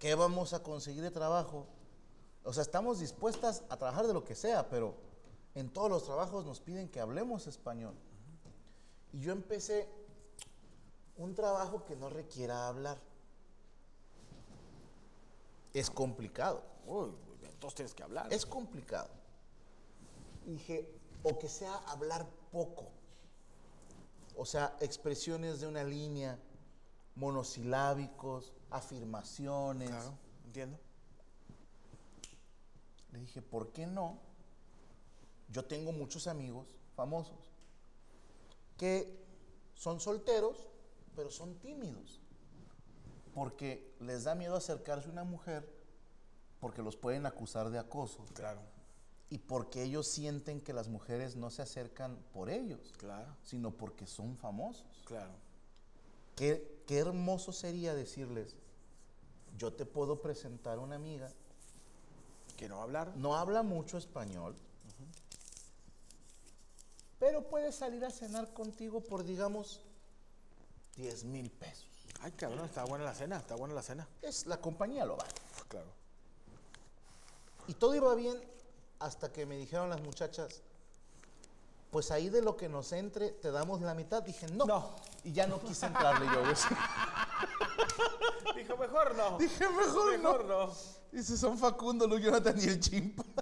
¿Qué vamos a conseguir de trabajo? O sea, estamos dispuestas a trabajar de lo que sea, pero en todos los trabajos nos piden que hablemos español. Y yo empecé un trabajo que no requiera hablar. Es complicado. Uy, entonces tienes que hablar. Es complicado. Y dije, o que sea hablar poco. O sea, expresiones de una línea, monosilábicos, afirmaciones. Claro, entiendo. Le dije, ¿por qué no? Yo tengo muchos amigos famosos que son solteros, pero son tímidos. Porque les da miedo acercarse a una mujer porque los pueden acusar de acoso. Claro. Y porque ellos sienten que las mujeres no se acercan por ellos, Claro. sino porque son famosos. Claro. Qué, qué hermoso sería decirles, yo te puedo presentar una amiga, Que no hablar. no habla mucho español, pero puede salir a cenar contigo por, digamos, 10 mil pesos. Ay, cabrón, está buena la cena, está buena la cena. Es la compañía lo vale. Claro. Y todo iba bien hasta que me dijeron las muchachas, pues ahí de lo que nos entre te damos la mitad. Dije, no. No. Y ya no quise entrarle yo. Dijo, mejor no. Dije, mejor, Mejor no. no. Dice, son Facundo, Luis Jonathan y el Chimpa.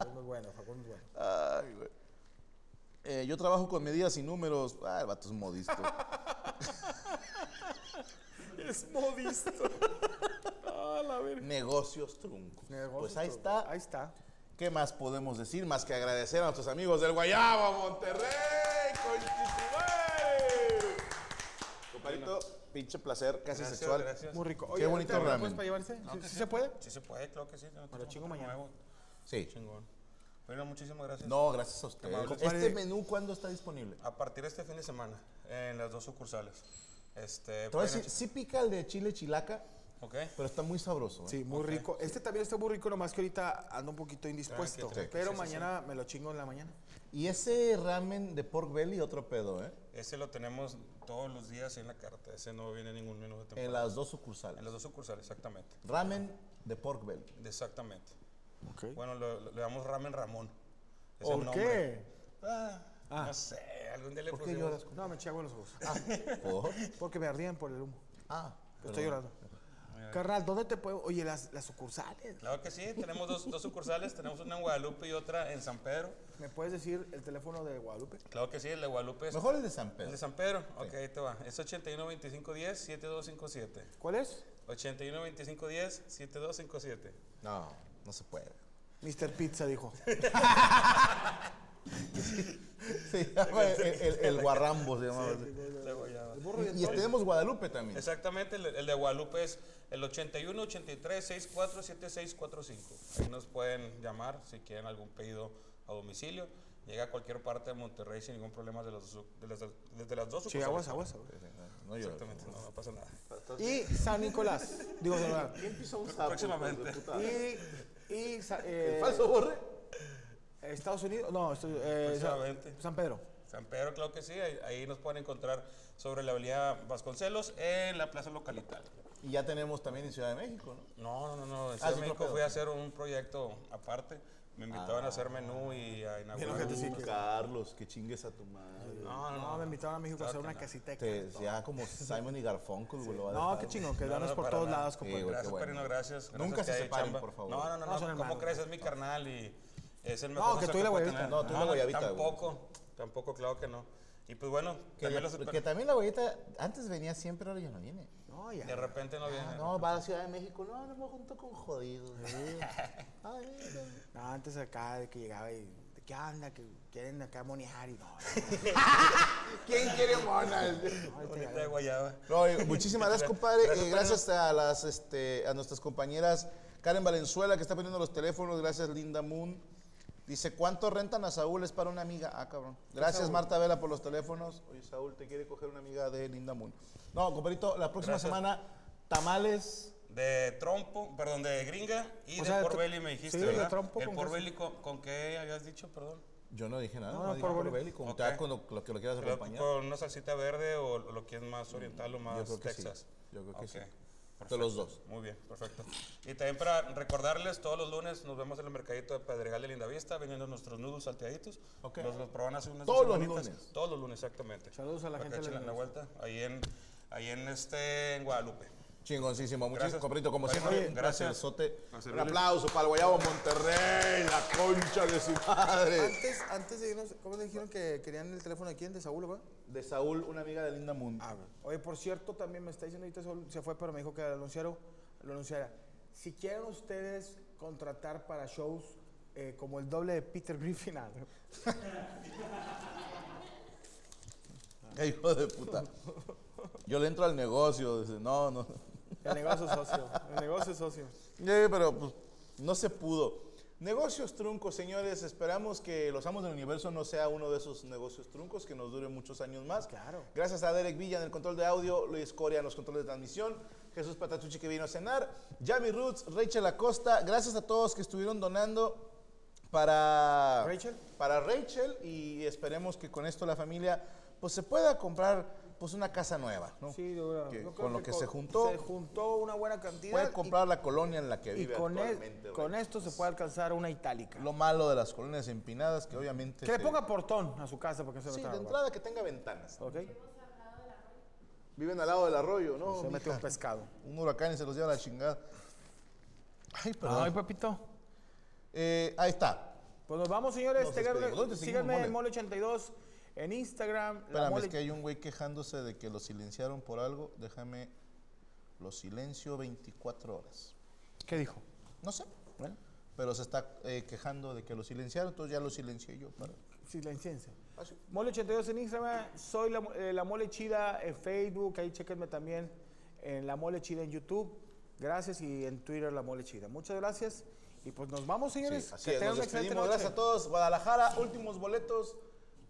Es muy bueno, Facundo es bueno. Ay, güey. Eh, yo trabajo con medidas y números. Ah, el vato es modisto. Es modisto. Ah, la verga. Negocios truncos. Negocios pues ahí truncos. está. Ahí está. ¿Qué más podemos decir más que agradecer a nuestros amigos del Guayabo, Monterrey? Compadrito, pinche placer, casi Gracias, sexual. gracias. Muy rico. Qué bonito ¿te lo ramen. puedes para llevarse? No, ¿Sí, que sí se puede? Sí se puede, claro que sí. No, lo tengo chingo mañana. nuevo. Sí. Chingón. Bueno, muchísimas gracias. No, gracias a usted. ¿Este menú cuándo está disponible? A partir de este fin de semana, en las dos sucursales. Este, pueden- decir, sí pica el de chile chilaca, Ok. pero está muy sabroso. ¿eh? Sí, muy rico. Este también está muy rico, nomás que ahorita ando un poquito indispuesto. Tranqui, tranqui. Pero Sí, sí, mañana me lo chingo en la mañana. Y ese ramen de pork belly, otro pedo, ¿eh? Ese lo tenemos todos los días en la carta. Ese no viene en ningún menú de En temporada. las dos sucursales. En las dos sucursales, exactamente. Ramen de pork belly. Exactamente. Ok. Bueno, lo- lo- le damos ramen Ramón. Es ¿Por el nombre. qué? Ah, Ah. No sé, algún día le ¿Por qué lloras? No, me eché agua en los ojos. ¿Por? Porque me ardían por el humo. Ah, Estoy llorando. Carnal, ¿dónde te puedo...? Oye, las, las sucursales. Claro que sí, tenemos dos, dos sucursales, tenemos una en Guadalupe y otra en San Pedro. ¿Me puedes decir el teléfono de Guadalupe? Claro que sí, el de Guadalupe es... Mejor el de San ¿El Pedro. de San Pedro? Ok, ahí te va. Es 81 25 10 7257. ¿Cuál es? 81 25 10 7257. No, no se puede. Mr. Pizza, dijo. Se llama el, el, el guarrambo, se llama. Luego y, y tenemos Guadalupe también. Exactamente, el, el de Guadalupe es el 81 83 64 7645. Ahí nos pueden llamar si quieren algún pedido a domicilio. Llega a cualquier parte de Monterrey sin ningún problema de los, de las, desde las dos Sí, sucursales. aguas, aguas. aguas. No llores. Exactamente, no, no pasa nada. Y San Nicolás. Digo, de verdad. ¿Quién pisó un sapo? Próximamente. Y, y Sa- eh, ¿Falso borre? Estados Unidos. No, esto- eh. San Pedro. San Pedro, claro que sí, ahí, ahí nos pueden encontrar sobre la avenida Vasconcelos en la plaza localita. Y ya tenemos también en Ciudad de México, ¿no? No, no, no, no. En Ah, Ciudad es de México fui a hacer un proyecto aparte. Me invitaban a hacer menú y a inaugurar. ojete, sí, que- Carlos, que chingues a tu madre. No, no, No, no. me invitaron a México a hacer Claro que una no. casita de Te, ya como Simon y Garfunkel, güey, lo va a No, qué chingón, que No, danos no, por todos nada. lados, Sí, compadre. Gracias, bueno. Perino, gracias. gracias Nunca que se separen, chamba. por favor. No, no, no, No, no. son ¿Cómo hermanos. crees? Es mi carnal y es el No, mejor que consejo tú y la guayabita. No, tú y la guayabita. Tampoco, tampoco, claro que no. Y pues bueno, Que, también los que, que también la güeyita antes venía siempre, ahora ya no viene. No, ya. de repente no viene. Ah, no, va a la Ciudad de México. No, no me junto con jodidos. Ay, no. No, antes acá de que llegaba y. ¿de ¿Qué anda? Que quieren acá monear y no. ¿Quién quiere monas? Bonita de guayaba. No, muchísimas gracias, compadre. Gracias, Eh, gracias a las este, a nuestras compañeras Karen Valenzuela que está poniendo los teléfonos. Gracias, Linda Moon. Dice, ¿cuánto rentan a Saúl? Es para una amiga. Ah, cabrón. Gracias, Marta Vela, por los teléfonos. Oye, Saúl, te quiere coger una amiga de Linda Moon. No, compadrito, la próxima Gracias. semana, tamales. De trompo, perdón, de gringa y O de sea, de me dijiste, sí, de ¿verdad? trompo El con con, con qué habías dicho, perdón. Yo no dije nada. No, No, por Ok. te con lo, lo que lo quieras acompañar. ¿Con una salsita verde o lo que es más oriental o más Yo creo que sí. Texas? Yo creo que Ok, sí. Perfecto. De los dos. Muy bien, perfecto. Y también para recordarles, todos los lunes nos vemos en el mercadito de Pedregal de Lindavista, vendiendo nuestros noodles salteaditos. Ok. Los, los proban hace unas Todos dos los lunes. Todos los lunes, exactamente. Saludos a la Para gente de la vuelta, ahí en, ahí en, este, en Guadalupe. Chingoncísimo. Muchísimas Gracias. compadrito, como siempre. oye, gracias. gracias. Sote. Un aplauso para el Guayabo Monterrey, la concha de su madre. Antes, antes de irnos, ¿cómo te dijeron que querían el teléfono de quién? ¿De Saúl, güey? De Saúl, una amiga de Linda Moon. Ah. Oye, por cierto, también me está diciendo ahorita Saúl, se fue, pero me dijo que lo anunciara. Si quieren ustedes contratar para shows eh, como el doble de Peter Griffin, ah, hijo de puta. Yo le entro al negocio. Dice, no, no. El negocio es socio, el negocio es socio. Eh, pero pues, no se pudo. Negocios truncos, señores. Esperamos que Los Amos del Universo no sea uno de esos negocios truncos, que nos dure muchos años más. Claro. Gracias a Derek Villa en el control de audio, Luis Coria en los controles de transmisión, Jesús Patatucci que vino a cenar, Yami Roots, Rachel Acosta. Gracias a todos que estuvieron donando para Rachel. para Rachel y esperemos que con esto la familia pues se pueda comprar pues una casa nueva, ¿no? Sí. Que creo con lo que se juntó Se juntó una buena cantidad. puede y- comprar la colonia en la que y, vive con, e- actualmente. con esto se puede alcanzar una itálica. Lo malo de las colonias empinadas que obviamente que le ponga portón a su casa porque se sí, de entrada que tenga ventanas. ¿Ok? Viven al lado del arroyo, ¿no? Se metió un pescado. Un huracán y se los lleva a la chingada. Ay, perdón. Ay, papito. Eh, ahí está. Pues nos vamos, señores. Nos Síganme, despedimos. ¿Dónde seguimos, síganme en Mole? Mole82 en Instagram. la Espérame, Mole- es que hay un güey quejándose de que lo silenciaron por algo. Déjame lo silencio 24 horas. ¿Qué dijo? No sé, Bueno, pero se está eh, quejando de que lo silenciaron, entonces ya lo silencié yo. Para... silenciense. Ah, sí. Mole82 en Instagram. Soy la, eh, la Mole Chida en Facebook. Ahí chequenme también en La Mole Chida en YouTube. Gracias. Y en Twitter, La Mole Chida. Muchas gracias. Y pues nos vamos, Sí, señores. así que es, tengan nos una excelente despedimos. noche. Gracias a todos. Guadalajara, últimos boletos.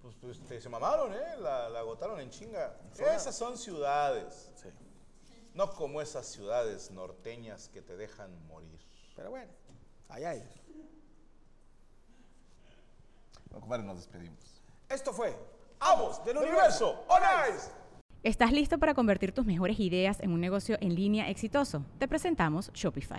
Pues, pues, te- se mamaron, ¿eh? La, la agotaron en chinga. Esas son ciudades. Sí. No como esas ciudades norteñas que te dejan morir. Pero bueno, allá ellos. Bueno, compadre, nos despedimos. Esto fue ¡Vamos! ¡Del universo! ¡On Ice! ¿Estás listo para convertir tus mejores ideas en un negocio en línea exitoso? Te presentamos Shopify.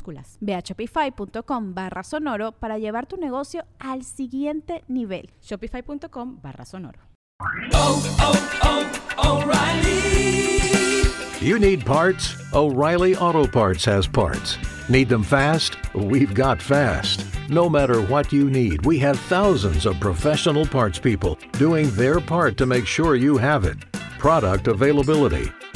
Minúsculas. Ve a shopify.com barra sonoro para llevar tu negocio al siguiente nivel. Shopify.com barra sonoro. You need parts? O'Reilly Auto Parts has parts. Need them fast? We've got fast. No matter what you need, we have thousands of professional parts people doing their part to make sure you have it. Product availability.